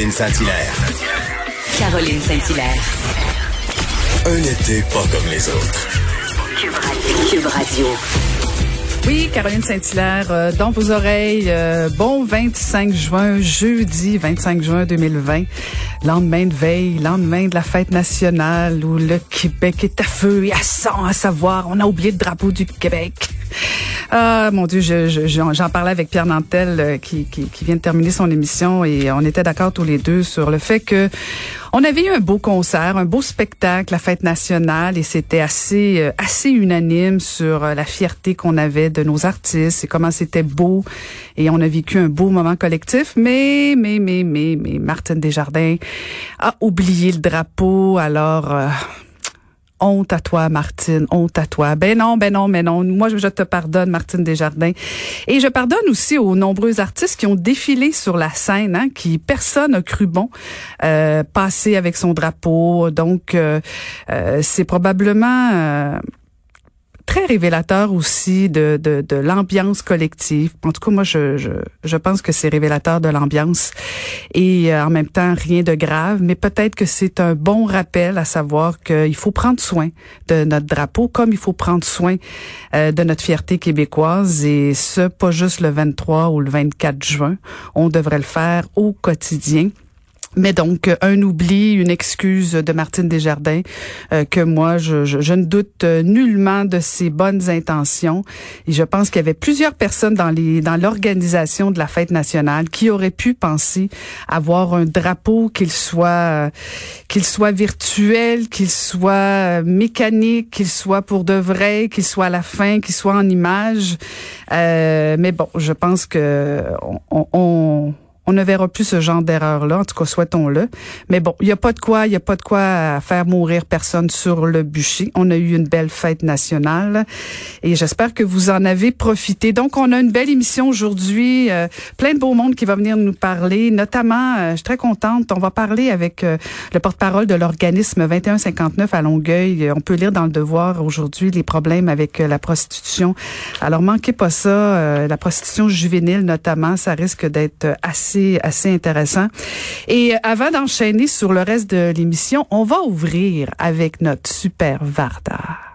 Caroline Saint-Hilaire. Caroline Saint-Hilaire. Un été pas comme les autres. Cube Radio. Oui, Caroline Saint-Hilaire, euh, dans vos oreilles, euh, bon 25 juin, jeudi 25 juin 2020, lendemain de veille, lendemain de la fête nationale où le Québec est à feu et à sang, à savoir, on a oublié le drapeau du Québec. Ah, mon Dieu, j'en je, parlais avec Pierre Nantel euh, qui, qui, qui, vient de terminer son émission et on était d'accord tous les deux sur le fait que on avait eu un beau concert, un beau spectacle, la fête nationale, et c'était assez euh, assez unanime sur euh, la fierté qu'on avait de nos artistes et comment c'était beau. Et on a vécu un beau moment collectif. Mais mais mais mais mais Martine Desjardins a oublié le drapeau. Alors honte à toi, Martine, honte à toi. Ben non, ben non, mais non. Moi, je te pardonne, Martine Desjardins. Et je pardonne aussi aux nombreux artistes qui ont défilé sur la scène, hein, qui personne n'a cru bon euh, passer avec son drapeau. Donc, euh, euh, c'est probablement euh, révélateur aussi de, de, de l'ambiance collective. En tout cas, moi, je, je, je pense que c'est révélateur de l'ambiance et euh, en même temps, rien de grave, mais peut-être que c'est un bon rappel à savoir qu'il faut prendre soin de notre drapeau comme il faut prendre soin euh, de notre fierté québécoise et ce, pas juste le 23 ou le 24 juin. On devrait le faire au quotidien. Mais donc, un oubli, une excuse de Martine Desjardins, euh, que moi, je, je, je, ne doute nullement de ses bonnes intentions. Et je pense qu'il y avait plusieurs personnes dans les dans l'organisation de la fête nationale qui auraient pu penser avoir un drapeau, qu'il soit euh, qu'il soit virtuel, qu'il soit mécanique, qu'il soit pour de vrai, qu'il soit à la fin, qu'il soit en image. Euh, mais bon, je pense que on, on on ne verra plus ce genre d'erreur-là. En tout cas, souhaitons-le. Mais bon, il n'y a pas de quoi, il a pas de quoi faire mourir personne sur le bûcher. On a eu une belle fête nationale et j'espère que vous en avez profité. Donc, on a une belle émission aujourd'hui, euh, plein de beau monde qui va venir nous parler. Notamment, euh, je suis très contente. On va parler avec euh, le porte-parole de l'organisme 2159 à Longueuil. On peut lire dans le Devoir aujourd'hui les problèmes avec la prostitution. Alors, manquez pas ça. la prostitution juvénile, notamment, ça risque d'être assez assez, intéressant. Et avant d'enchaîner sur le reste de l'émission, on va ouvrir avec notre super Varda.